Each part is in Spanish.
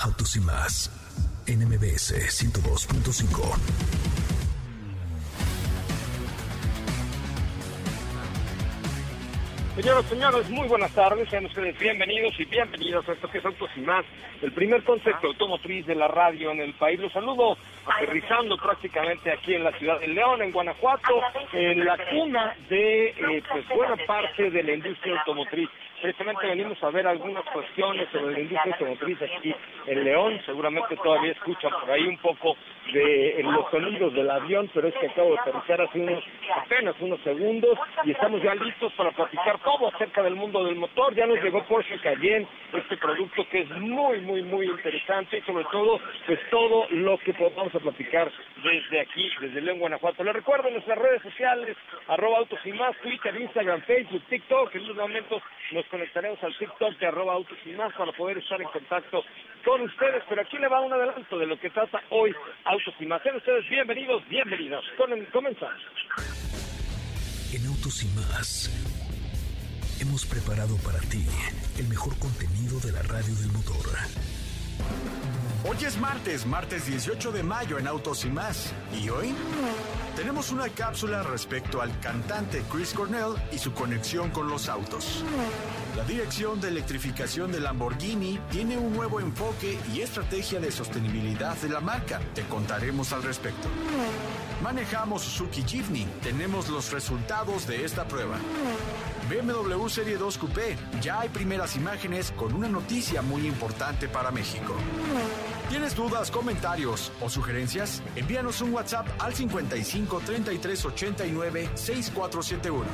Autos y más. NMBS 102.5. Señoras y señores, muy buenas tardes, sean ustedes bienvenidos y bienvenidos a esto que es Autos y Más, el primer concepto automotriz de la radio en el país. Los saludo aterrizando prácticamente aquí en la ciudad de León, en Guanajuato, en la cuna de eh, pues buena parte de la industria automotriz. Precisamente venimos a ver algunas cuestiones sobre la industria automotriz aquí en León. Seguramente todavía escuchan por ahí un poco de los sonidos del avión, pero es que acabo de aterrizar hace unos apenas unos segundos y estamos ya listos para platicar todo acerca del mundo del motor. Ya nos llegó Porsche Cayenne, este producto que es muy, muy, muy interesante y sobre todo, pues todo lo que podamos platicar desde aquí, desde León, Guanajuato. Les recuerdo nuestras redes sociales, arroba autos y más, Twitter, Instagram, Facebook, TikTok. En unos momentos nos conectaremos al TikTok de arroba autos y más para poder estar en contacto con ustedes. Pero aquí le va un adelanto de lo que trata hoy Autos y más. Sean ustedes bienvenidos, bienvenidas. comenzamos. En Autos y más hemos preparado para ti el mejor contenido de la radio del motor. Hoy es martes, martes 18 de mayo en Autos y más. ¿Y hoy? Tenemos una cápsula respecto al cantante Chris Cornell y su conexión con los autos. La dirección de electrificación de Lamborghini tiene un nuevo enfoque y estrategia de sostenibilidad de la marca. Te contaremos al respecto. Manejamos Suzuki Jimny. Tenemos los resultados de esta prueba. BMW Serie 2 Coupé. Ya hay primeras imágenes con una noticia muy importante para México. ¿Tienes dudas, comentarios o sugerencias? Envíanos un WhatsApp al 55 33 89 6471.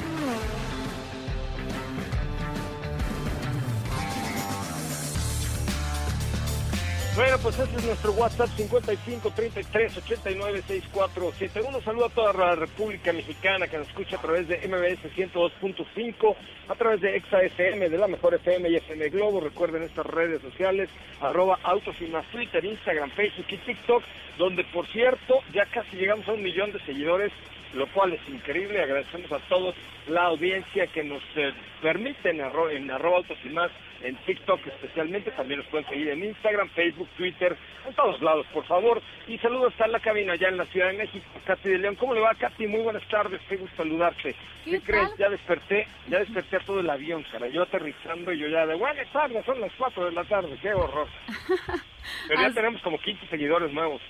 Bueno, pues ese es nuestro WhatsApp 55 33 89 6471. Saludo a toda la República Mexicana que nos escucha a través de MBS 102.5, a través de ExaFM, de la mejor FM y FM Globo. Recuerden estas redes sociales, arroba autos y más Twitter, Instagram, Facebook y TikTok, donde por cierto ya casi llegamos a un millón de seguidores lo cual es increíble. Agradecemos a todos la audiencia que nos eh, permite en, en arroba autos y más en TikTok especialmente, también nos pueden seguir en Instagram, Facebook, Twitter, en todos lados, por favor. Y saludos a la cabina allá en la Ciudad de México, Katy de León. ¿Cómo le va, Katy? Muy buenas tardes, qué gusto saludarte. ¿Qué, crees? Ya desperté, ya desperté a todo el avión, cara. Yo aterrizando y yo ya de buenas tardes, son las 4 de la tarde, qué horror. Pero ya tenemos como 15 seguidores nuevos.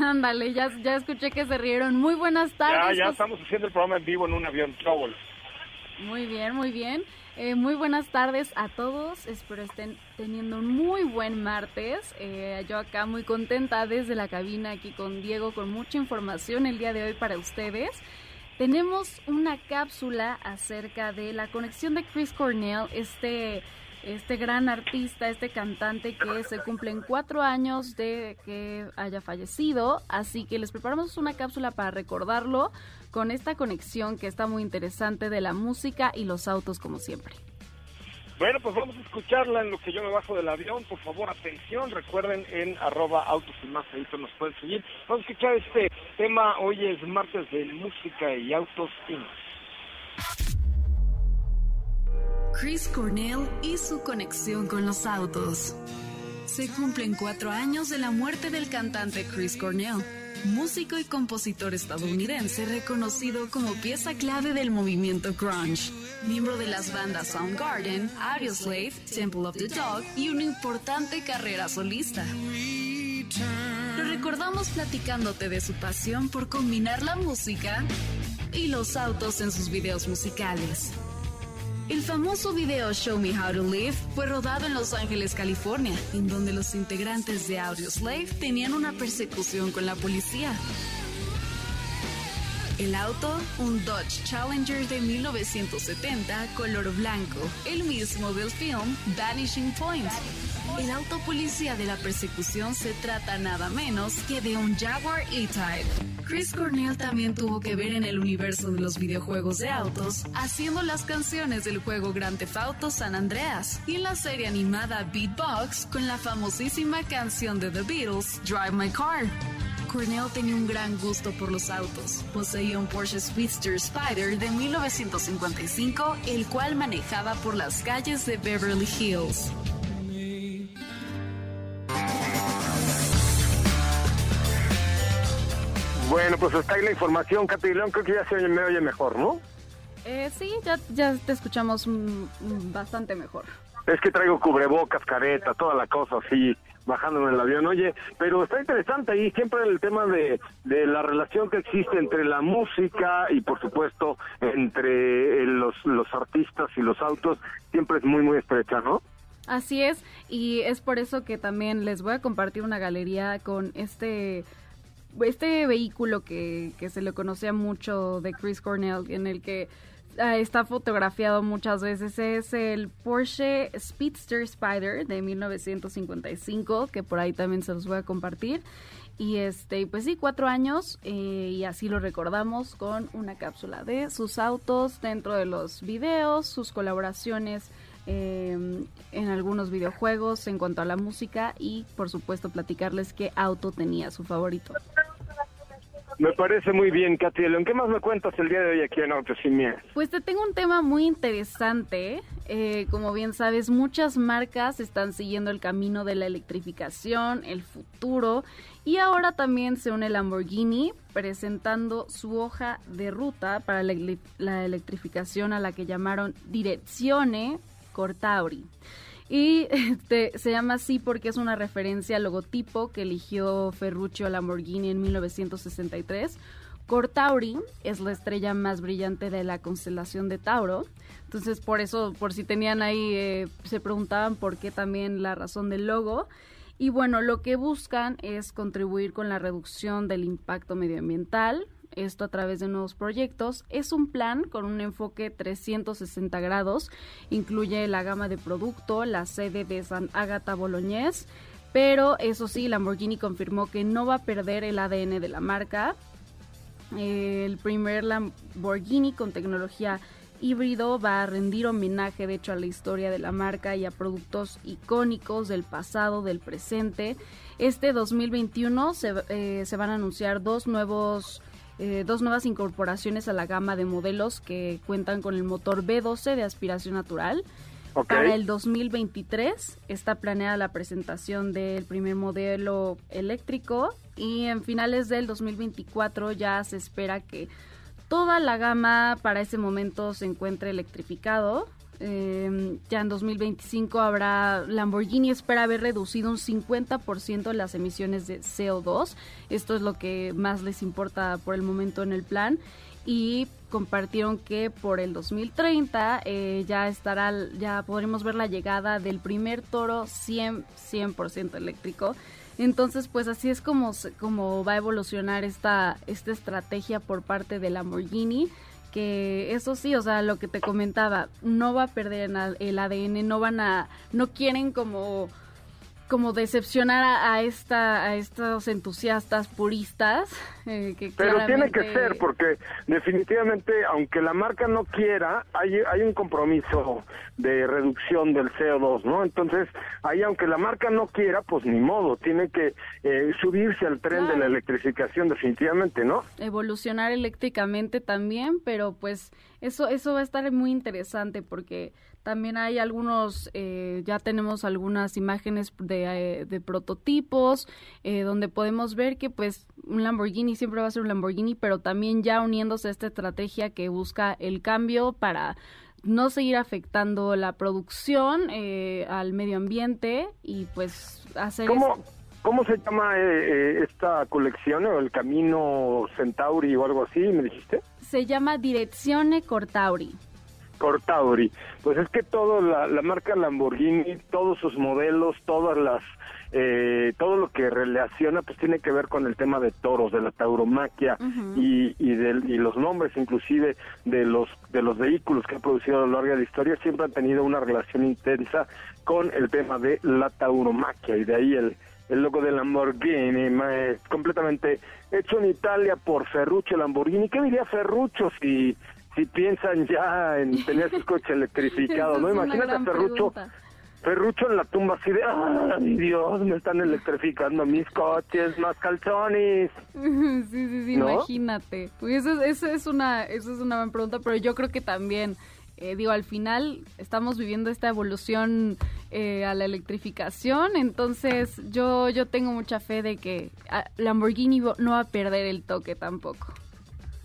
Ándale, ya, ya escuché que se rieron. Muy buenas tardes. Ya, ya estamos haciendo el programa en vivo en un avión, Trouble. Muy bien, muy bien. Eh, muy buenas tardes a todos. Espero estén teniendo un muy buen martes. Eh, yo acá muy contenta desde la cabina aquí con Diego con mucha información el día de hoy para ustedes. Tenemos una cápsula acerca de la conexión de Chris Cornell, este este gran artista, este cantante que se cumplen cuatro años de que haya fallecido. Así que les preparamos una cápsula para recordarlo con esta conexión que está muy interesante de la música y los autos como siempre. Bueno, pues vamos a escucharla en lo que yo me bajo del avión. Por favor, atención. Recuerden en arroba autos y más, ahí nos pueden seguir. Vamos a escuchar este tema. Hoy es martes de música y autos y más. Chris Cornell y su conexión con los autos. Se cumplen cuatro años de la muerte del cantante Chris Cornell músico y compositor estadounidense reconocido como pieza clave del movimiento grunge, miembro de las bandas Soundgarden, Audioslave, Temple of the Dog y una importante carrera solista. Lo recordamos platicándote de su pasión por combinar la música y los autos en sus videos musicales. El famoso video Show Me How to Live fue rodado en Los Ángeles, California, en donde los integrantes de Audioslave tenían una persecución con la policía. El auto, un Dodge Challenger de 1970, color blanco, el mismo del film Vanishing Point. El auto policía de la persecución se trata nada menos que de un Jaguar E-Type. Chris Cornell también tuvo que ver en el universo de los videojuegos de autos, haciendo las canciones del juego Grand Theft Auto San Andreas y en la serie animada Beatbox con la famosísima canción de The Beatles Drive My Car. Cornell tenía un gran gusto por los autos. Poseía un Porsche Speedster Spider de 1955, el cual manejaba por las calles de Beverly Hills. Bueno, pues está ahí la información, Katy León, creo que ya se oye, me oye mejor, ¿no? Eh, sí, ya, ya te escuchamos mm, mm, bastante mejor. Es que traigo cubrebocas, careta, toda la cosa así, bajándome en el avión. Oye, pero está interesante ahí siempre el tema de, de la relación que existe entre la música y, por supuesto, entre eh, los, los artistas y los autos, siempre es muy, muy estrecha, ¿no? Así es, y es por eso que también les voy a compartir una galería con este este vehículo que, que se le conocía mucho de Chris Cornell, en el que ah, está fotografiado muchas veces, es el Porsche Speedster Spider de 1955, que por ahí también se los voy a compartir. Y este, pues sí, cuatro años, eh, y así lo recordamos con una cápsula de sus autos dentro de los videos, sus colaboraciones eh, en algunos videojuegos en cuanto a la música y por supuesto platicarles qué auto tenía su favorito. Me parece muy bien, Katy León. ¿Qué más me cuentas el día de hoy aquí en Autos Sin Miedo? Pues te tengo un tema muy interesante. Eh, como bien sabes, muchas marcas están siguiendo el camino de la electrificación, el futuro, y ahora también se une Lamborghini presentando su hoja de ruta para la, la electrificación a la que llamaron Direzione Cortauri. Y este, se llama así porque es una referencia al logotipo que eligió Ferruccio Lamborghini en 1963. Cortauri es la estrella más brillante de la constelación de Tauro. Entonces, por eso, por si tenían ahí, eh, se preguntaban por qué también la razón del logo. Y bueno, lo que buscan es contribuir con la reducción del impacto medioambiental, esto a través de nuevos proyectos. Es un plan con un enfoque 360 grados, incluye la gama de producto, la sede de San Agata Bolognese, pero eso sí, Lamborghini confirmó que no va a perder el ADN de la marca. El primer Lamborghini con tecnología híbrido va a rendir homenaje de hecho a la historia de la marca y a productos icónicos del pasado, del presente. Este 2021 se, eh, se van a anunciar dos nuevos eh, dos nuevas incorporaciones a la gama de modelos que cuentan con el motor B12 de aspiración natural. Para el 2023 está planeada la presentación del primer modelo eléctrico y en finales del 2024 ya se espera que toda la gama para ese momento se encuentre electrificado. Eh, ya en 2025 habrá Lamborghini espera haber reducido un 50% las emisiones de CO2. Esto es lo que más les importa por el momento en el plan. Y compartieron que por el 2030 eh, ya estará, ya podremos ver la llegada del primer toro 100, 100% eléctrico. Entonces, pues así es como, como va a evolucionar esta, esta estrategia por parte de Lamborghini que eso sí, o sea, lo que te comentaba, no va a perder el ADN, no van a, no quieren como como decepcionar a, esta a estos entusiastas puristas eh, pero tiene que ser porque definitivamente aunque la marca no quiera hay hay un compromiso de reducción del CO2 no entonces ahí aunque la marca no quiera pues ni modo tiene que eh, subirse al tren de la electrificación definitivamente no evolucionar eléctricamente también pero pues eso eso va a estar muy interesante porque También hay algunos, eh, ya tenemos algunas imágenes de, de prototipos donde podemos ver que pues un Lamborghini siempre va a ser un Lamborghini, pero también ya uniéndose a esta estrategia que busca el cambio para no seguir afectando la producción eh, al medio ambiente y pues hacer... ¿Cómo, ¿cómo se llama eh, eh, esta colección o el Camino Centauri o algo así, me dijiste? Se llama Direczione Cortauri. Cortauri. Pues es que todo, la, la marca Lamborghini, todos sus modelos, todas las eh, todo lo que relaciona pues tiene que ver con el tema de toros, de la tauromaquia y, y, y los nombres inclusive de los de los vehículos que ha producido a lo largo de la historia siempre han tenido una relación intensa con el tema de la tauromaquia y de ahí el el logo de Lamborghini, es completamente hecho en Italia por Ferruccio Lamborghini. ¿Qué diría Ferruccio si si piensan ya en tener sus coches electrificados? ¿no? Imagínate a Ferruccio Ferrucho en la tumba así de, ¡ay Dios! Me están electrificando mis coches, más calzones. Sí, sí, sí, imagínate. Pues eso, es una, eso es una buena pregunta, pero yo creo que también, eh, digo, al final estamos viviendo esta evolución eh, a la electrificación, entonces yo, yo tengo mucha fe de que ah, Lamborghini no va a perder el toque tampoco.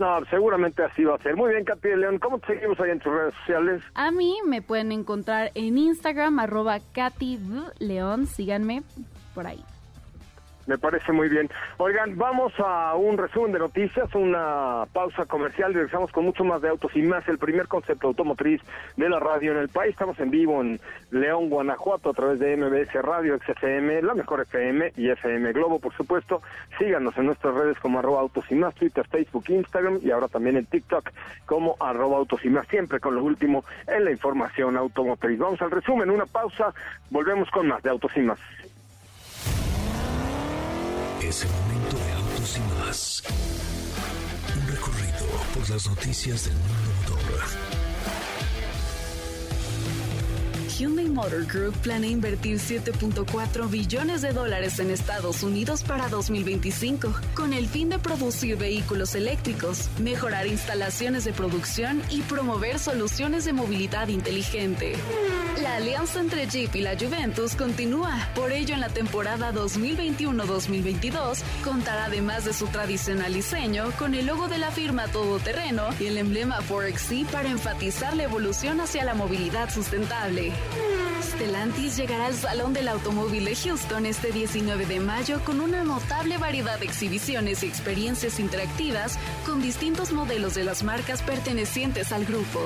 No, seguramente así va a ser. Muy bien, Katy de León. ¿Cómo te seguimos ahí en tus redes sociales? A mí me pueden encontrar en Instagram, arroba Katy León. Síganme por ahí. Me parece muy bien. Oigan, vamos a un resumen de noticias, una pausa comercial. Regresamos con mucho más de autos y más. El primer concepto automotriz de la radio en el país. Estamos en vivo en León, Guanajuato, a través de MBS Radio, XFM, la mejor FM y FM Globo, por supuesto. Síganos en nuestras redes como arroba autos y más, Twitter, Facebook, Instagram y ahora también en TikTok como arroba autos y más. Siempre con lo último en la información automotriz. Vamos al resumen, una pausa. Volvemos con más de autos y más. Es el momento de autos y más. Un recorrido por las noticias del mundo motor Hyundai Motor Group planea invertir 7.4 billones de dólares en Estados Unidos para 2025, con el fin de producir vehículos eléctricos, mejorar instalaciones de producción y promover soluciones de movilidad inteligente. La alianza entre Jeep y la Juventus continúa, por ello en la temporada 2021-2022 contará además de su tradicional diseño con el logo de la firma todoterreno y el emblema 4XC para enfatizar la evolución hacia la movilidad sustentable. Stellantis llegará al Salón del Automóvil de Houston este 19 de mayo con una notable variedad de exhibiciones y experiencias interactivas con distintos modelos de las marcas pertenecientes al grupo.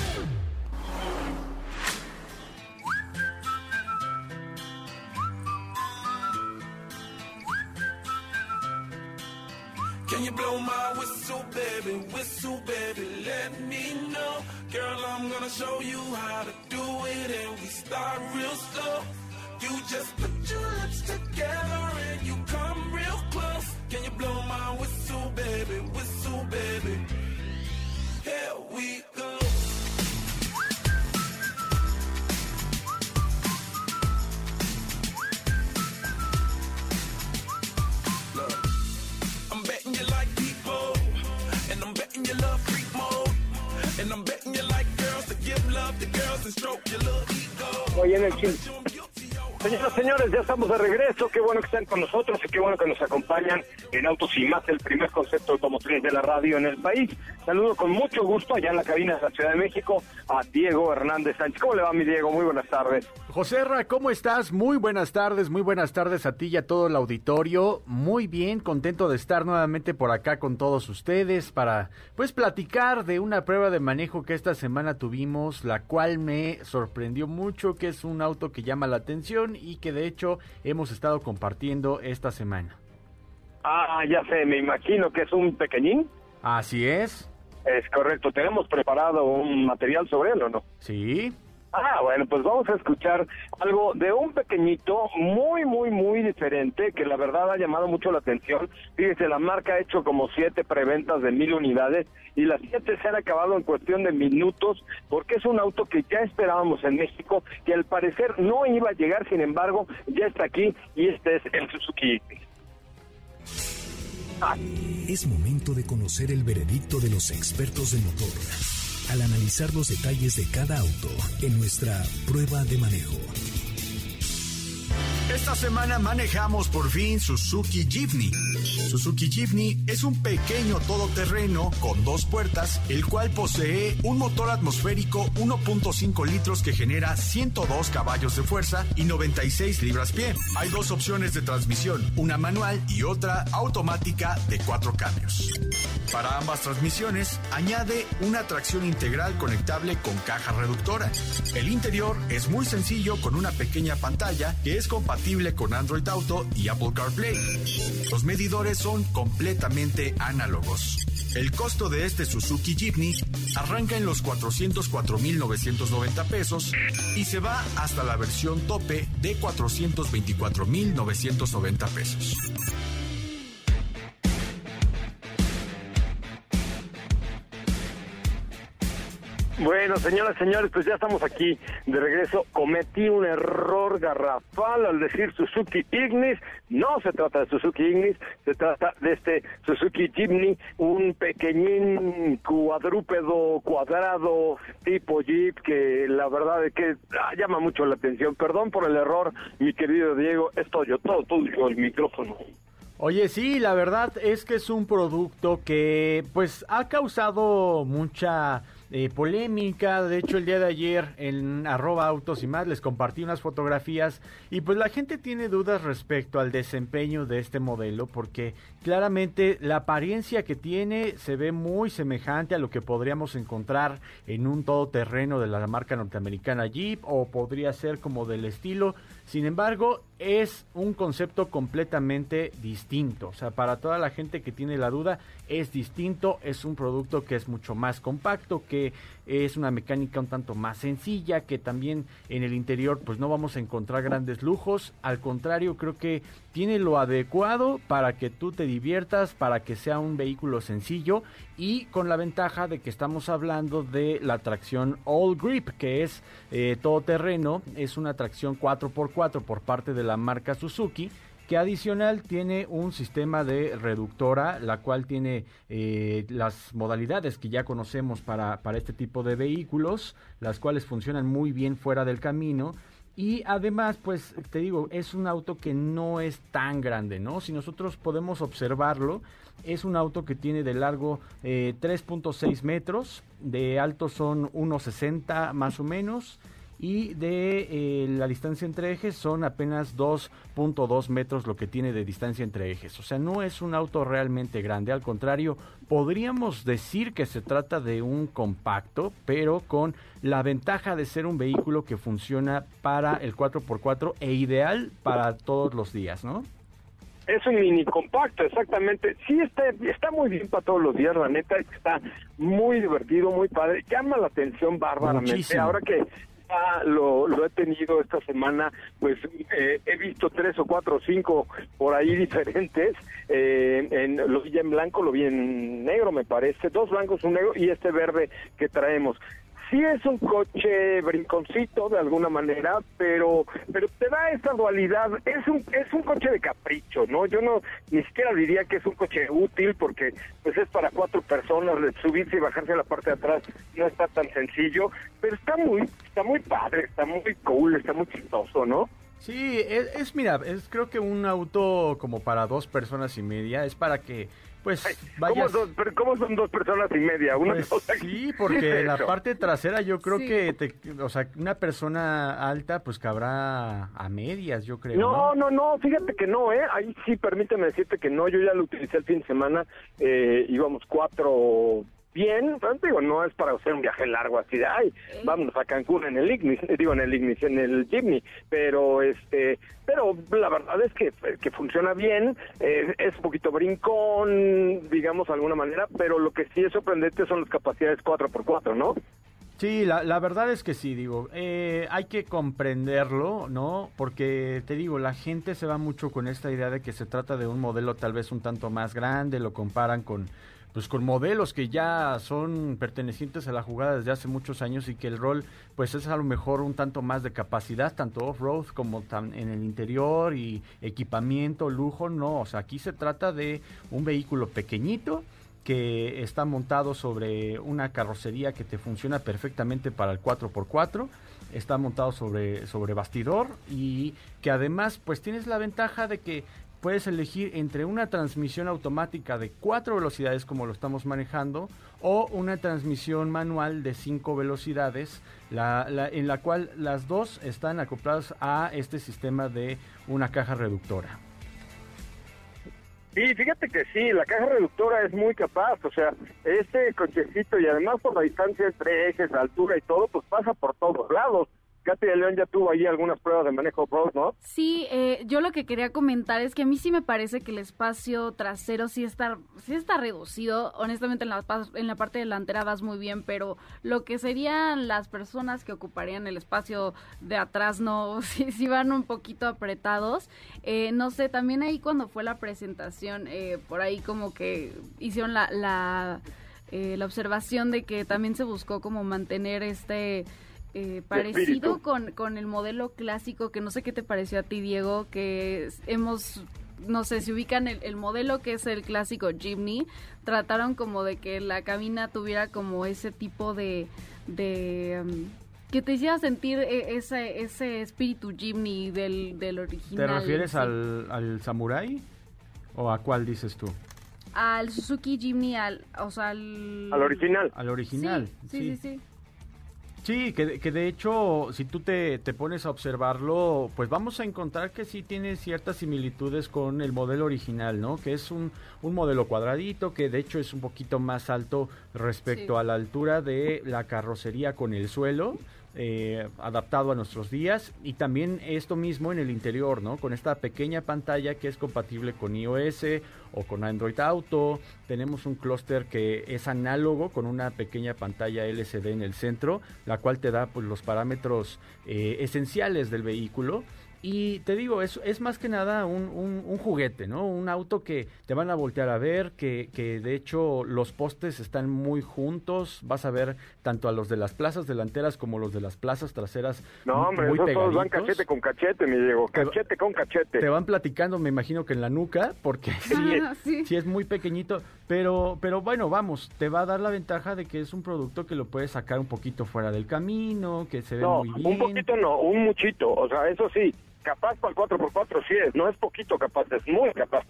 Oye, en el Señoras, señores, ya estamos de regreso. Qué bueno que están con nosotros y qué bueno que nos acompañan en Autos y Más, el primer concepto automotriz de la radio en el país. Saludo con mucho gusto allá en la cabina de la Ciudad de México a Diego Hernández Sánchez. ¿Cómo le va, mi Diego? Muy buenas tardes. José Ra, ¿cómo estás? Muy buenas tardes, muy buenas tardes a ti y a todo el auditorio. Muy bien, contento de estar nuevamente por acá con todos ustedes para, pues, platicar de una prueba de manejo que esta semana tuvimos, la cual me sorprendió mucho, que es un auto que llama la atención y que de hecho hemos estado compartiendo esta semana. Ah, ya sé, me imagino que es un pequeñín. Así es. Es correcto, tenemos preparado un material sobre él, ¿o no? Sí. Ah, bueno, pues vamos a escuchar algo de un pequeñito muy, muy, muy diferente que la verdad ha llamado mucho la atención. Fíjese, la marca ha hecho como siete preventas de mil unidades y las siete se han acabado en cuestión de minutos porque es un auto que ya esperábamos en México, que al parecer no iba a llegar, sin embargo, ya está aquí y este es el Suzuki. Es momento de conocer el veredicto de los expertos de motor al analizar los detalles de cada auto en nuestra prueba de manejo. Esta semana manejamos por fin Suzuki Jimny. Suzuki Jimny es un pequeño todoterreno con dos puertas, el cual posee un motor atmosférico 1.5 litros que genera 102 caballos de fuerza y 96 libras-pie. Hay dos opciones de transmisión, una manual y otra automática de cuatro cambios. Para ambas transmisiones, añade una tracción integral conectable con caja reductora. El interior es muy sencillo con una pequeña pantalla que es compatible con Android Auto y Apple CarPlay. Los medidores son completamente análogos. El costo de este Suzuki Jeepney arranca en los 404.990 pesos y se va hasta la versión tope de 424.990 pesos. Bueno, señoras señores, pues ya estamos aquí de regreso. Cometí un error garrafal al decir Suzuki Ignis. No se trata de Suzuki Ignis, se trata de este Suzuki Jimny, un pequeñín cuadrúpedo cuadrado tipo Jeep que la verdad es que ah, llama mucho la atención. Perdón por el error, mi querido Diego, esto yo todo tuyo el micrófono. Oye, sí, la verdad es que es un producto que pues ha causado mucha eh, polémica. De hecho, el día de ayer en arroba autos y más les compartí unas fotografías y pues la gente tiene dudas respecto al desempeño de este modelo porque claramente la apariencia que tiene se ve muy semejante a lo que podríamos encontrar en un todoterreno de la marca norteamericana Jeep o podría ser como del estilo. Sin embargo, es un concepto completamente distinto. O sea, para toda la gente que tiene la duda, es distinto. Es un producto que es mucho más compacto, que es una mecánica un tanto más sencilla, que también en el interior pues no vamos a encontrar grandes lujos. Al contrario, creo que tiene lo adecuado para que tú te diviertas, para que sea un vehículo sencillo y con la ventaja de que estamos hablando de la tracción All Grip, que es eh, todoterreno, es una tracción 4x4 por parte de la marca Suzuki que adicional tiene un sistema de reductora, la cual tiene eh, las modalidades que ya conocemos para, para este tipo de vehículos, las cuales funcionan muy bien fuera del camino. Y además, pues te digo, es un auto que no es tan grande, ¿no? Si nosotros podemos observarlo, es un auto que tiene de largo 3.6 metros, de alto son 1.60 más o menos, y de eh, la distancia entre ejes son apenas 2.2 metros lo que tiene de distancia entre ejes. O sea, no es un auto realmente grande, al contrario, podríamos decir que se trata de un compacto, pero con la ventaja de ser un vehículo que funciona para el 4x4 e ideal para todos los días, ¿no? Es un mini compacto, exactamente. Sí, está, está muy bien para todos los días, la neta, está muy divertido, muy padre. Llama la atención bárbaramente. Muchísimo. Ahora que lo, he tenido esta semana, pues eh, he visto tres o cuatro o cinco por ahí diferentes. Eh, en, lo vi en blanco, lo vi en negro, me parece. Dos blancos, un negro y este verde que traemos sí es un coche brinconcito de alguna manera, pero pero te da esa dualidad, es un es un coche de capricho, ¿no? Yo no ni siquiera diría que es un coche útil porque pues es para cuatro personas, subirse y bajarse a la parte de atrás no está tan sencillo, pero está muy está muy padre, está muy cool, está muy chistoso, ¿no? Sí, es, es, mira, es creo que un auto como para dos personas y media, es para que pues vayas... ¿Cómo, dos, pero ¿Cómo son dos personas y media? Una Pues cosa sí, porque es la parte trasera yo creo Sí. que, te, o sea, una persona alta pues cabrá a medias, yo creo. No, No, no, no, fíjate que no, ¿eh? Ahí sí, permíteme decirte que no, yo ya lo utilicé el fin de semana, eh, íbamos cuatro bien, pues, digo, no es para hacer un viaje largo así de, ay, vámonos a Cancún en el Ignis, digo, en el Ignis, en el Jimny, pero este, pero la verdad es que, que funciona bien, eh, es un poquito brincón, digamos, de alguna manera, pero lo que sí es sorprendente son las capacidades 4x4, ¿no? Sí, la, la, verdad es que sí, digo, eh, hay que comprenderlo, ¿no? Porque te digo, la gente se va mucho con esta idea de que se trata de un modelo tal vez un tanto más grande, lo comparan con, pues con modelos que ya son pertenecientes a la jugada desde hace muchos años y que el rol pues es a lo mejor un tanto más de capacidad, tanto off-road como en el interior y equipamiento, lujo, no, o sea, aquí se trata de un vehículo pequeñito, que está montado sobre una carrocería que te funciona perfectamente para el 4x4, está montado sobre, sobre bastidor y que además pues tienes la ventaja de que puedes elegir entre una transmisión automática de cuatro velocidades como lo estamos manejando o una transmisión manual de cinco velocidades en la cual las dos están acopladas a este sistema de una caja reductora. Sí, fíjate que sí, la caja reductora es muy capaz, o sea, este cochecito y además por la distancia entre ejes, la altura y todo, pues pasa por todos lados. Katy de León ya tuvo ahí algunas pruebas de manejo pro, ¿no? Sí, eh, yo lo que quería comentar es que a mí sí me parece que el espacio trasero sí está, sí está reducido. Honestamente, en la, en la parte delantera vas muy bien, pero lo que serían las personas que ocuparían el espacio de atrás, no, sí, sí van un poquito apretados. Eh, no sé, también ahí cuando fue la presentación, eh, por ahí como que hicieron la, la, la observación de que también se buscó como mantener este eh, parecido con, con el modelo clásico, que no sé qué te pareció a ti, Diego, que hemos no sé, si ubican el, modelo que es el clásico Jimny, trataron como de que la cabina tuviera como ese tipo de... de um, que te hiciera sentir e, ese, ese espíritu Jimny del, del original. ¿Te refieres al, al Samurai? ¿O a cuál dices tú? Al Suzuki Jimny, al, o sea, al... Al original. Al original, sí. sí. sí. Sí, que, que, de hecho, si tú te, te, pones a observarlo, pues vamos a encontrar que sí tiene ciertas similitudes con el modelo original, ¿no? Que es un, un modelo cuadradito, que de hecho es un poquito más alto respecto a la altura de la carrocería con el suelo. Eh, adaptado a nuestros días y también esto mismo en el interior, ¿no? Con esta pequeña pantalla que es compatible con iOS o con Android Auto. Tenemos un clúster que es análogo con una pequeña pantalla LCD en el centro, la cual te da pues, los parámetros eh, esenciales del vehículo y te digo, es, es más que nada un, un, juguete, ¿no? Un auto que te van a voltear a ver, que, que de hecho los postes están muy juntos. Vas a ver tanto a los de las plazas delanteras como los de las plazas traseras. No, hombre, muy esos todos van cachete con cachete, mi Diego. Cachete con cachete. Te van platicando, me imagino que en la nuca, porque sí, sí. es muy pequeñito. Pero, pero bueno, vamos, te va a dar la ventaja de que es un producto que lo puedes sacar un poquito fuera del camino, que se ve muy bien. Un poquito no, un muchito. O sea, eso sí capaz para el 4x4 sí es, no es poquito capaz, es muy capaz.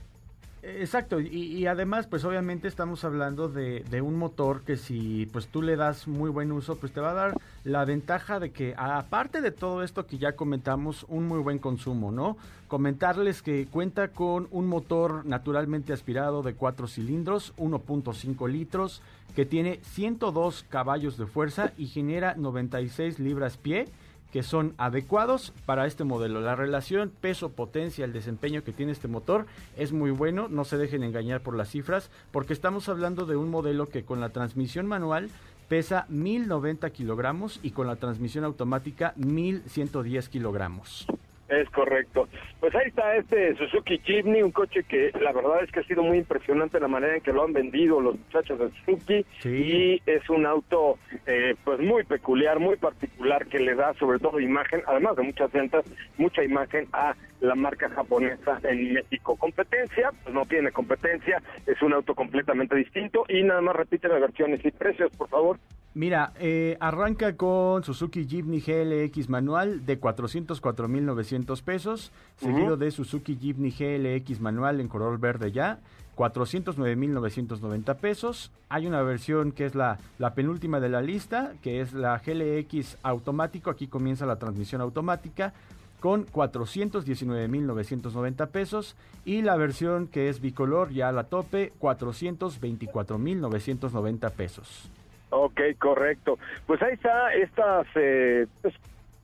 Exacto, y, además pues obviamente estamos hablando de, de, un motor que si pues tú le das muy buen uso pues te va a dar la ventaja de que aparte de todo esto que ya comentamos un muy buen consumo, ¿no? Comentarles que cuenta con un motor naturalmente aspirado de 4 cilindros, 1.5 litros, que tiene 102 caballos de fuerza y genera 96 libras pie que son adecuados para este modelo. La relación peso-potencia, el desempeño que tiene este motor es muy bueno, no se dejen engañar por las cifras, porque estamos hablando de un modelo que con la transmisión manual pesa 1090 kilogramos y con la transmisión automática 1110 kilogramos. Es correcto. Pues ahí está este Suzuki Jimny, un coche que la verdad es que ha sido muy impresionante la manera en que lo han vendido los muchachos de Suzuki y es un auto eh, pues muy peculiar, muy particular que le da sobre todo imagen, además de muchas ventas, mucha imagen a la marca japonesa en México. Competencia, pues no tiene competencia, es un auto completamente distinto y nada más repite las versiones y precios, por favor. Mira, eh, arranca con Suzuki Jimny GLX manual de 404.900 pesos, seguido de Suzuki Jimny GLX manual en color verde ya, 409.990 pesos. Hay una versión que es la, la penúltima de la lista, que es la GLX automático, aquí comienza la transmisión automática, con 419.990 pesos y la versión que es bicolor ya a la tope 424.990 pesos. Ok, correcto. Pues ahí está estas eh, pues,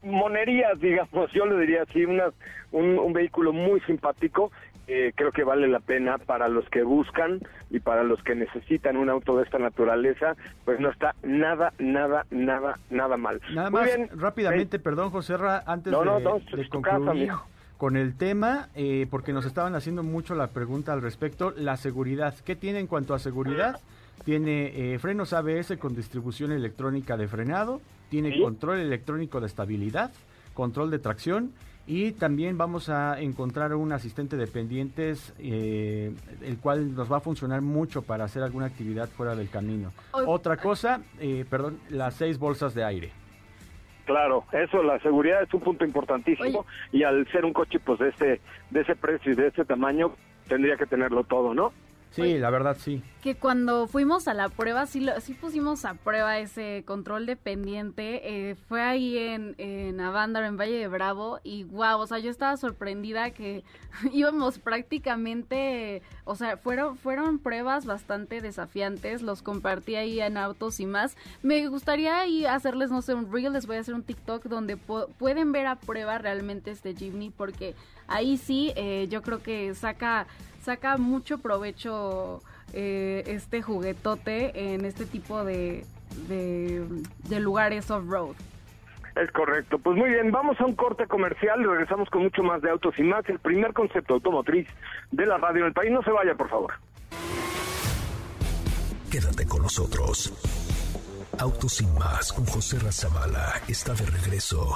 monerías, digamos, yo le diría así, una, un, un vehículo muy simpático eh, creo que vale la pena para los que buscan y para los que necesitan un auto de esta naturaleza, pues no está nada, nada, nada, nada mal. Nada más, rápidamente, perdón, José Ra, antes de, concluir con el tema, eh, porque nos estaban haciendo mucho la pregunta al respecto, la seguridad. ¿Qué tiene en cuanto a seguridad? Tiene eh, frenos ABS con distribución electrónica de frenado, tiene control electrónico de estabilidad, control de tracción y también vamos a encontrar un asistente de pendientes, eh, el cual nos va a funcionar mucho para hacer alguna actividad fuera del camino. Otra cosa, eh, perdón, las seis bolsas de aire. Claro, eso, la seguridad es un punto importantísimo y al ser un coche pues de ese, de ese precio y de ese tamaño, tendría que tenerlo todo, ¿no? Sí, la verdad sí. Que cuando fuimos a la prueba, sí, lo, sí pusimos a prueba ese control dependiente. Eh, fue ahí en, en Avándaro, en Valle de Bravo, y wow, o sea, yo estaba sorprendida que íbamos prácticamente, o sea, fueron, fueron pruebas bastante desafiantes. Los compartí ahí en autos y más. Me gustaría ahí hacerles, no sé, un reel, les voy a hacer un TikTok donde pueden ver a prueba realmente este Jimny, porque ahí sí, eh, yo creo que saca saca mucho provecho eh, este juguetote en este tipo de, de, lugares off-road. Es correcto. Pues muy bien, vamos a un corte comercial y regresamos con mucho más de autos y más. El primer concepto automotriz de la radio en el país. No se vaya, por favor. Quédate con nosotros. Autos y más con José Razabala está de regreso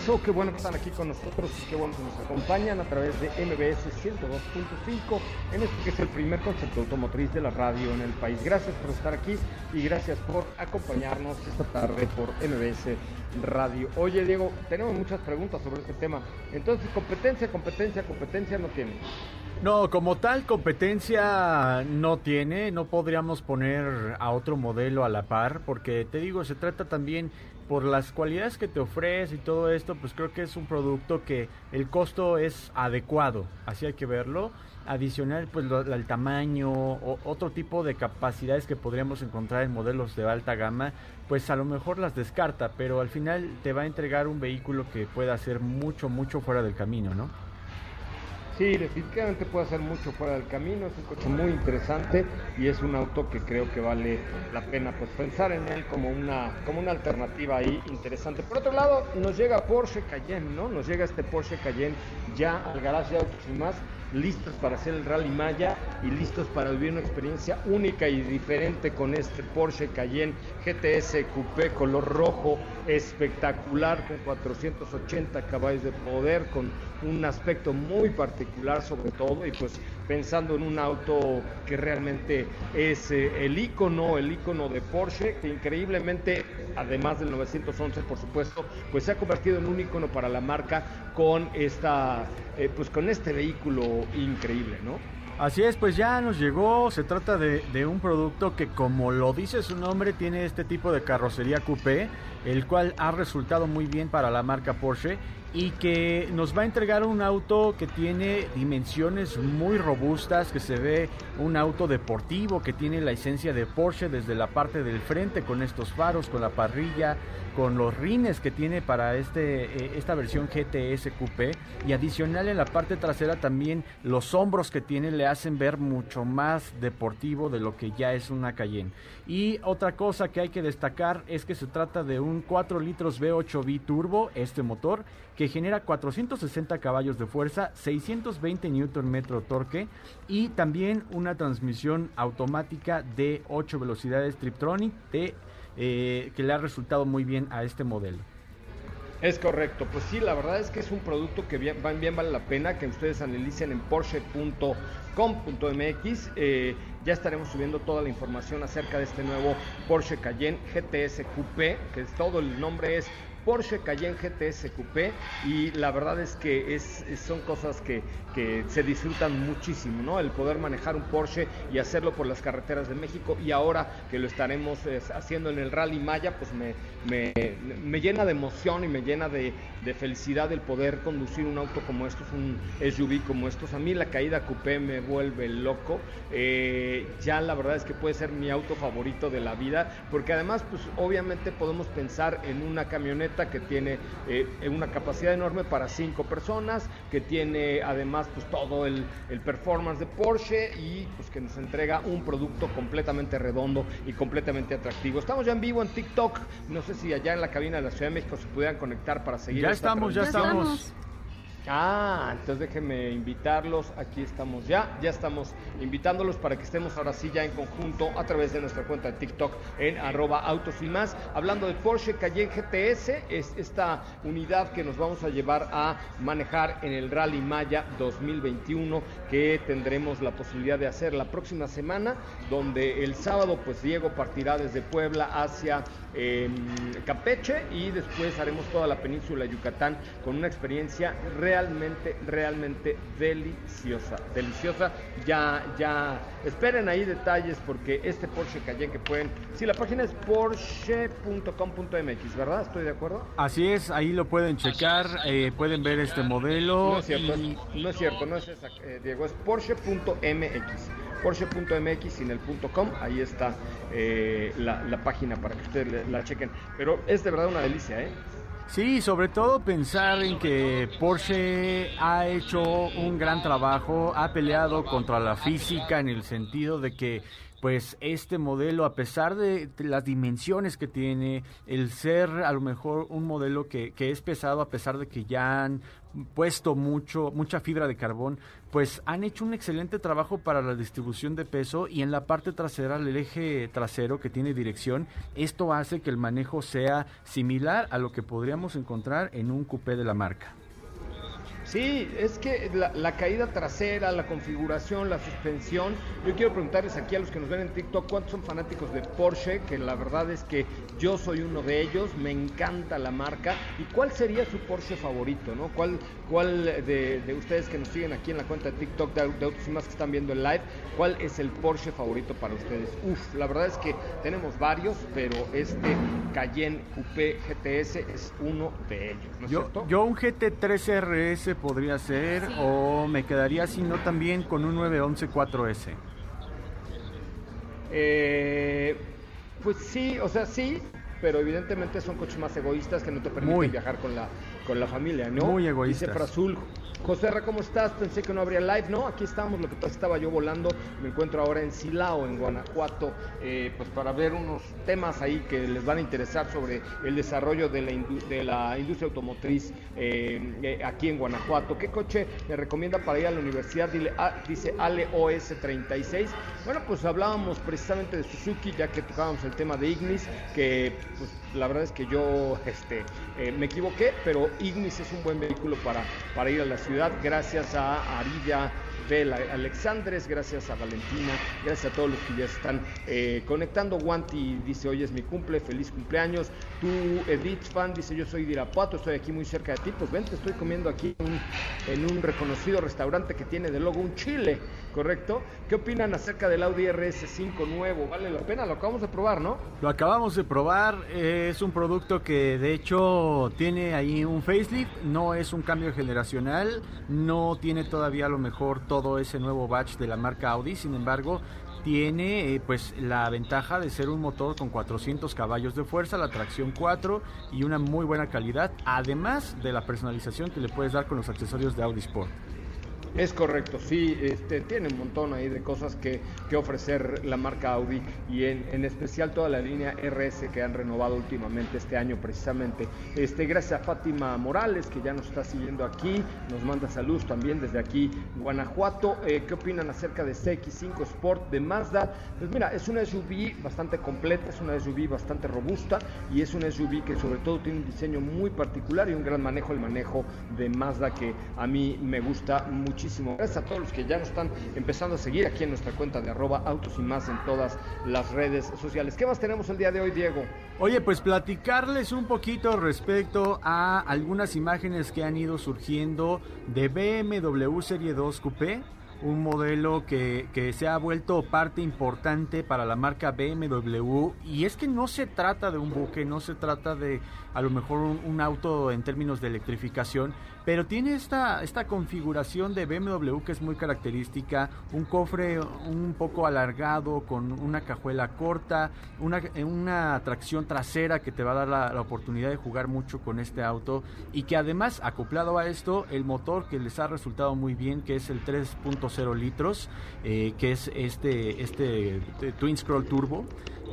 Regreso. Qué bueno que están aquí con nosotros y qué bueno que nos acompañan a través de MBS 102.5 en este que es el primer concepto automotriz de la radio en el país. Gracias por estar aquí y gracias por acompañarnos esta tarde por MBS Radio. Oye, Diego, tenemos muchas preguntas sobre este tema. Entonces, competencia, competencia, competencia no tiene. No, como tal competencia no tiene, no podríamos poner a otro modelo a la par, porque te digo, se trata también por las cualidades que te ofrece y todo esto, pues creo que es un producto que el costo es adecuado, así hay que verlo. Adicional, pues el tamaño o otro tipo de capacidades que podríamos encontrar en modelos de alta gama, pues a lo mejor las descarta, pero al final te va a entregar un vehículo que pueda ser mucho, mucho fuera del camino, ¿no? Sí, definitivamente puede hacer mucho fuera del camino, es un coche muy interesante y es un auto que creo que vale la pena pues pensar en él como una, como una alternativa ahí interesante. Por otro lado, nos llega Porsche Cayenne, ¿no? Nos llega este Porsche Cayenne ya al garage de autos y más listos para hacer el Rally Maya y listos para vivir una experiencia única y diferente con este Porsche Cayenne GTS Coupé color rojo espectacular con 480 caballos de poder, con un aspecto muy particular sobre todo y pues pensando en un auto que realmente es eh, el icono, el icono de Porsche, que increíblemente, además del 911 por supuesto, pues se ha convertido en un icono para la marca con esta, eh, pues con este vehículo increíble, ¿no? Así es, pues ya nos llegó, se trata de, de, un producto que como lo dice su nombre tiene este tipo de carrocería coupé, el cual ha resultado muy bien para la marca Porsche y que nos va a entregar un auto que tiene dimensiones muy robustas, que se ve un auto deportivo, que tiene la esencia de Porsche desde la parte del frente con estos faros, con la parrilla, con los rines que tiene para este, eh, esta versión GTS Coupé y adicional en la parte trasera también los hombros que tiene le hacen ver mucho más deportivo de lo que ya es una Cayenne. Y otra cosa que hay que destacar es que se trata de un 4 litros V8 turbo, este motor, que genera 460 caballos de fuerza, 620 Nm torque y también una transmisión automática de 8 velocidades Triptronic de, eh, que le ha resultado muy bien a este modelo. Es correcto, pues sí, la verdad es que es un producto que bien, bien vale la pena que ustedes analicen en porsche.com.mx. Eh, ya estaremos subiendo toda la información acerca de este nuevo Porsche Cayenne GTS Coupé, que es todo el nombre es Porsche Cayenne GTS Coupé y la verdad es que es, son cosas que, que, se disfrutan muchísimo, ¿no? El poder manejar un Porsche y hacerlo por las carreteras de México y ahora que lo estaremos haciendo en el Rally Maya, pues me, me, me llena de emoción y me llena de, de, felicidad el poder conducir un auto como estos, un SUV como estos. A mí la caída Coupé me vuelve loco. Eh, ya la verdad es que puede ser mi auto favorito de la vida, porque además, pues obviamente podemos pensar en una camioneta que tiene eh, una capacidad enorme para cinco personas, que tiene además pues todo el, el, performance de Porsche y pues que nos entrega un producto completamente redondo y completamente atractivo. Estamos ya en vivo en TikTok, no sé si allá en la cabina de la Ciudad de México se pudieran conectar para seguir. Ya estamos, ya estamos. Ah, entonces déjenme invitarlos. Aquí estamos ya. Ya estamos invitándolos para que estemos ahora sí ya en conjunto a través de nuestra cuenta de TikTok en arroba autos. Hablando de Porsche Cayenne GTS, es esta unidad que nos vamos a llevar a manejar en el Rally Maya 2021 que tendremos la posibilidad de hacer la próxima semana, donde el sábado pues Diego partirá desde Puebla hacia eh, Campeche y después haremos toda la península de Yucatán con una experiencia realmente, realmente deliciosa. Deliciosa. Ya, ya, esperen ahí detalles porque este Porsche Cayenne que pueden, si la página es porsche.com.mx, ¿verdad? ¿Estoy de acuerdo? Así es, ahí lo pueden checar, eh, pueden ver este modelo. No es cierto, no es cierto, no es esa, eh, Diego, es porsche.mx porsche.mx sin el punto com, ahí está eh, la, página para que ustedes la chequen. Pero es de verdad una delicia, ¿eh? Sí, sobre todo pensar en que Porsche ha hecho un gran trabajo, ha peleado contra la física en el sentido de que pues este modelo, a pesar de las dimensiones que tiene, el ser a lo mejor un modelo que, que es pesado, a pesar de que ya han puesto mucho, mucha fibra de carbón, pues han hecho un excelente trabajo para la distribución de peso y en la parte trasera, el eje trasero que tiene dirección, esto hace que el manejo sea similar a lo que podríamos encontrar en un coupé de la marca. Sí, es que la, caída trasera, la configuración, la suspensión. Yo quiero preguntarles aquí a los que nos ven en TikTok cuántos son fanáticos de Porsche, que la verdad es que yo soy uno de ellos, me encanta la marca. ¿Y cuál sería su Porsche favorito? ¿no? ¿Cuál, cuál de, ustedes que nos siguen aquí en la cuenta de TikTok de, Autos y más que están viendo el live, cuál es el Porsche favorito para ustedes? Uf, la verdad es que tenemos varios, pero este Cayenne Coupé GTS es uno de ellos. ¿no es yo, cierto? yo un GT3 RS podría ser o me quedaría si no también con un 911 4S. Eh, pues sí, o sea, sí, pero evidentemente son coches más egoístas que no te permiten viajar con la con la familia, ¿no? Muy egoístas. Dice Frazul, José ¿cómo estás? Pensé que no habría live, ¿no? Aquí estamos, lo que pasa estaba yo volando, me encuentro ahora en Silao, en Guanajuato, eh, pues para ver unos temas ahí que les van a interesar sobre el desarrollo de la, de la industria automotriz eh, eh, aquí en Guanajuato. ¿Qué coche me recomienda para ir a la universidad? Dile, ah, dice Ale OS 36. Bueno, pues hablábamos precisamente de Suzuki, ya que tocábamos el tema de Ignis, que pues la verdad es que yo este, me equivoqué, pero Ignis es un buen vehículo para, para ir a la ciudad gracias a Arilla de Alexandres, gracias a Valentina, gracias a todos los que ya están eh, conectando. Wanti dice, hoy es mi cumple, feliz cumpleaños. Tú, Edith Fan, dice, yo soy de estoy aquí muy cerca de ti. Pues ven, te estoy comiendo aquí en un reconocido restaurante que tiene de logo un chile, ¿correcto? ¿Qué opinan acerca del Audi RS5 nuevo? ¿Vale la pena? Lo acabamos de probar, ¿no? Lo acabamos de probar, es un producto que de hecho tiene ahí un facelift, no es un cambio generacional, no tiene todavía a lo mejor todo ese nuevo batch de la marca Audi, sin embargo tiene eh, pues la ventaja de ser un motor con 400 caballos de fuerza, la tracción 4 y una muy buena calidad, además de la personalización que le puedes dar con los accesorios de Audi Sport. Es correcto, sí, este, tiene un montón ahí de cosas que, que ofrecer la marca Audi y en, en, especial toda la línea RS que han renovado últimamente este año precisamente. Este, gracias a Fátima Morales que ya nos está siguiendo aquí, nos manda saludos también desde aquí, Guanajuato. Eh, ¿Qué opinan acerca de CX5 Sport de Mazda? Pues mira, es una SUV bastante completa, es una SUV bastante robusta y es una SUV que sobre todo tiene un diseño muy particular y un gran manejo, el manejo de Mazda que a mí me gusta mucho muchísimo. Gracias a todos los que ya nos están empezando a seguir aquí en nuestra cuenta de arroba autos y más en todas las redes sociales. ¿Qué más tenemos el día de hoy, Diego? Oye, pues platicarles un poquito respecto a algunas imágenes que han ido surgiendo de BMW Serie 2 Coupé un modelo que, que, se ha vuelto parte importante para la marca BMW y es que no se trata de un buque, no se trata de a lo mejor un auto en términos de electrificación, pero tiene esta, esta configuración de BMW que es muy característica, un cofre un poco alargado con una cajuela corta, una, una tracción trasera que te va a dar la, oportunidad de jugar mucho con este auto y que además acoplado a esto el motor que les ha resultado muy bien que es el 3.0 litros, eh, que es este, este eh, Twin Scroll Turbo.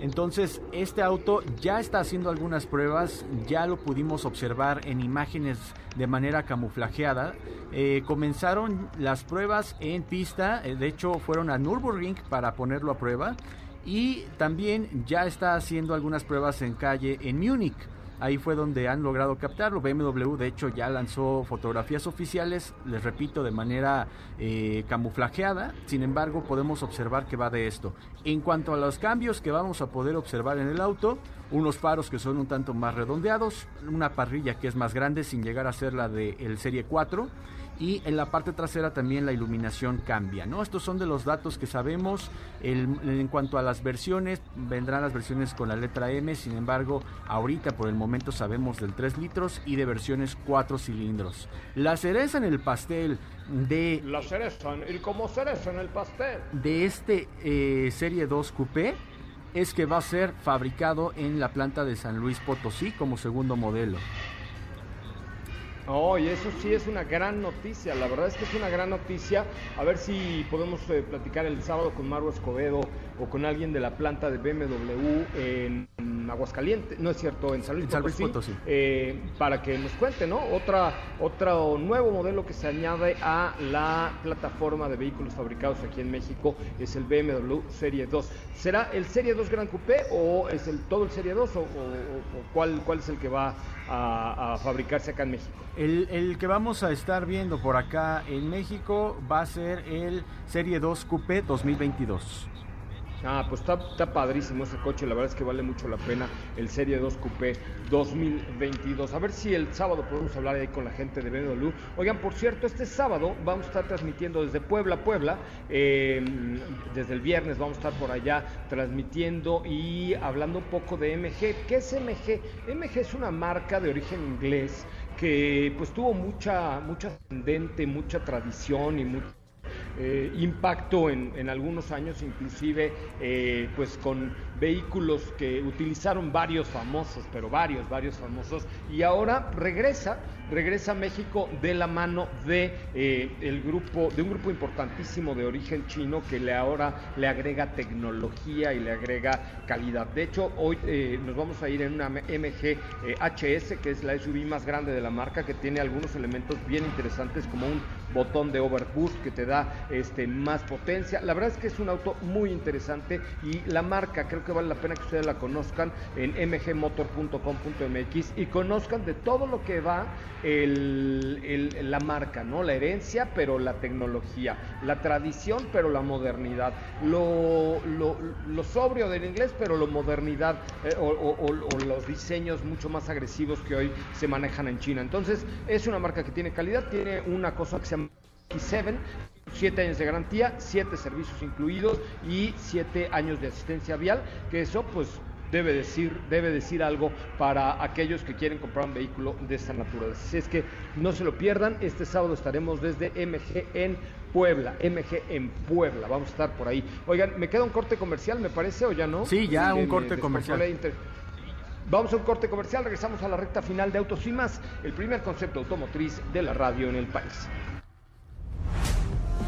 Entonces, este auto ya está haciendo algunas pruebas, ya lo pudimos observar en imágenes de manera camuflajeada. Eh, comenzaron las pruebas en pista, eh, de hecho fueron a Nürburgring para ponerlo a prueba y también ya está haciendo algunas pruebas en calle en Múnich. Ahí fue donde han logrado captarlo. BMW de hecho ya lanzó fotografías oficiales, les repito, de manera eh, camuflajeada. Sin embargo, podemos observar que va de esto. En cuanto a los cambios que vamos a poder observar en el auto, unos faros que son un tanto más redondeados, una parrilla que es más grande sin llegar a ser la del Serie 4 y en la parte trasera también la iluminación cambia, ¿no? Estos son de los datos que sabemos. en cuanto a las versiones, vendrán las versiones con la letra M, sin embargo, ahorita por el momento sabemos del 3 litros y de versiones 4 cilindros. La cereza en el pastel de... La cereza, y como cereza en el pastel. De este eh, Serie 2 Coupé es que va a ser fabricado en la planta de San Luis Potosí como segundo modelo. Oh, y eso sí es una gran noticia, la verdad es que es una gran noticia. A ver si podemos eh, platicar el sábado con Maru Escobedo o con alguien de la planta de BMW en Aguascalientes, no es cierto, en San Luis, Potosí, eh, para que nos cuente, ¿no? Otra, otro nuevo modelo que se añade a la plataforma de vehículos fabricados aquí en México es el BMW Serie 2. ¿Será el Serie 2 Gran Coupé o es el todo el Serie 2 o, cuál, cuál es el que va a, fabricarse acá en México? El, el, que vamos a estar viendo por acá en México va a ser el Serie 2 Coupé 2022. Ah, pues está, está, padrísimo ese coche, la verdad es que vale mucho la pena el Serie 2 Coupé 2022. A ver si el sábado podemos hablar ahí con la gente de BMW. Oigan, por cierto, este sábado vamos a estar transmitiendo desde Puebla, Puebla. Em, desde el viernes vamos a estar por allá transmitiendo y hablando un poco de MG. ¿Qué es MG? MG es una marca de origen inglés que pues tuvo mucha, mucha ascendente, mucha tradición y mucho eh, impacto en, en, algunos años, inclusive eh, pues con vehículos que utilizaron varios famosos, pero varios, varios famosos, y ahora regresa, regresa a México de la mano de eh, el grupo, de un grupo importantísimo de origen chino que le ahora le agrega tecnología y le agrega calidad. De hecho, hoy nos vamos a ir en una MG HS, que es la SUV más grande de la marca, que tiene algunos elementos bien interesantes como un botón de overboost que te da este, más potencia. La verdad es que es un auto muy interesante y la marca creo que vale la pena que ustedes la conozcan en mgmotor.com.mx y conozcan de todo lo que va la marca, ¿no? La herencia, pero la tecnología, la tradición, pero la modernidad, lo, sobrio del inglés, pero la modernidad eh, o, los diseños mucho más agresivos que hoy se manejan en China. Entonces, es una marca que tiene calidad, tiene una cosa que se llama X7, 7 años de garantía, 7 servicios incluidos y 7 años de asistencia vial, que eso pues debe decir, debe decir algo para aquellos que quieren comprar un vehículo de esta naturaleza. Así es que no se lo pierdan, este sábado estaremos desde MG en Puebla, MG en Puebla, vamos a estar por ahí. Oigan, ¿me queda un corte comercial, me parece, o ya no? Sí, ya un corte comercial. Vamos a un corte comercial, regresamos a la recta final de Autos y Más, el primer concepto automotriz de la radio en el país.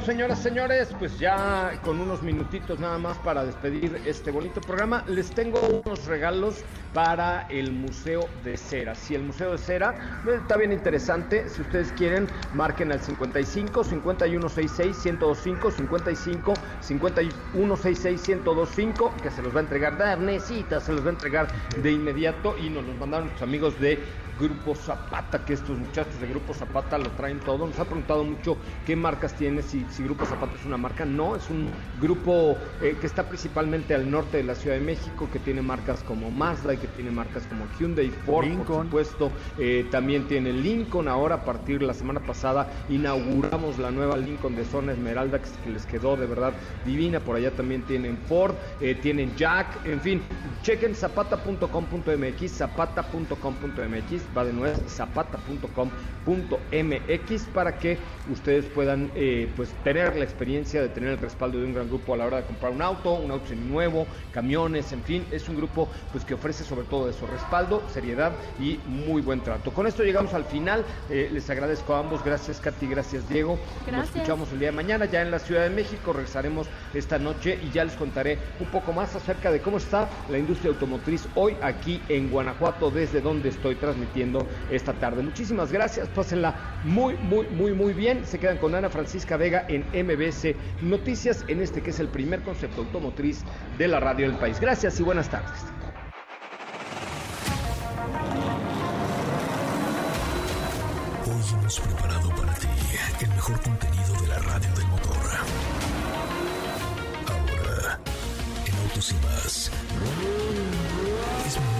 Bueno, señoras, señores, pues ya con unos minutitos nada más para despedir este bonito programa, les tengo unos regalos para el Museo de Cera. Si el Museo de Cera pues, está bien interesante, si ustedes quieren, marquen al 55 5166 1025 55 5166 1025 que se los va a entregar Darnesita, se los va a entregar de inmediato y nos los mandaron nuestros amigos de Grupo Zapata, que estos muchachos de Grupo Zapata lo traen todo. Nos ha preguntado mucho qué marcas tiene, si, si Grupo Zapata es una marca. No, es un grupo eh, que está principalmente al norte de la Ciudad de México, que tiene marcas como Mazda y que tiene marcas como Hyundai, Ford, por supuesto. Eh, también tiene Lincoln. Ahora, a partir de la semana pasada, inauguramos la nueva Lincoln de Zona Esmeralda, que, les quedó de verdad divina. Por allá también tienen Ford, eh, tienen Jack, en fin. Chequen zapata.com.mx, zapata.com.mx va de nuevo zapata.com.mx para que ustedes puedan eh, pues tener la experiencia de tener el respaldo de un gran grupo a la hora de comprar un auto, un auto nuevo, camiones, en fin, es un grupo pues que ofrece sobre todo eso, respaldo, seriedad y muy buen trato. Con esto llegamos al final, eh, les agradezco a ambos, gracias Katy, gracias Diego, nos escuchamos el día de mañana ya en la Ciudad de México, regresaremos esta noche y ya les contaré un poco más acerca de cómo está la industria automotriz hoy aquí en Guanajuato, desde donde estoy transmitiendo esta tarde. Muchísimas gracias, pásenla muy, muy, muy, muy bien. Se quedan con Ana Francisca Vega en MBC Noticias, en este que es el primer concepto automotriz de la radio del país. Gracias y buenas tardes. Hoy hemos preparado para ti el mejor contenido de la radio del motor. Ahora, en Autos y más, es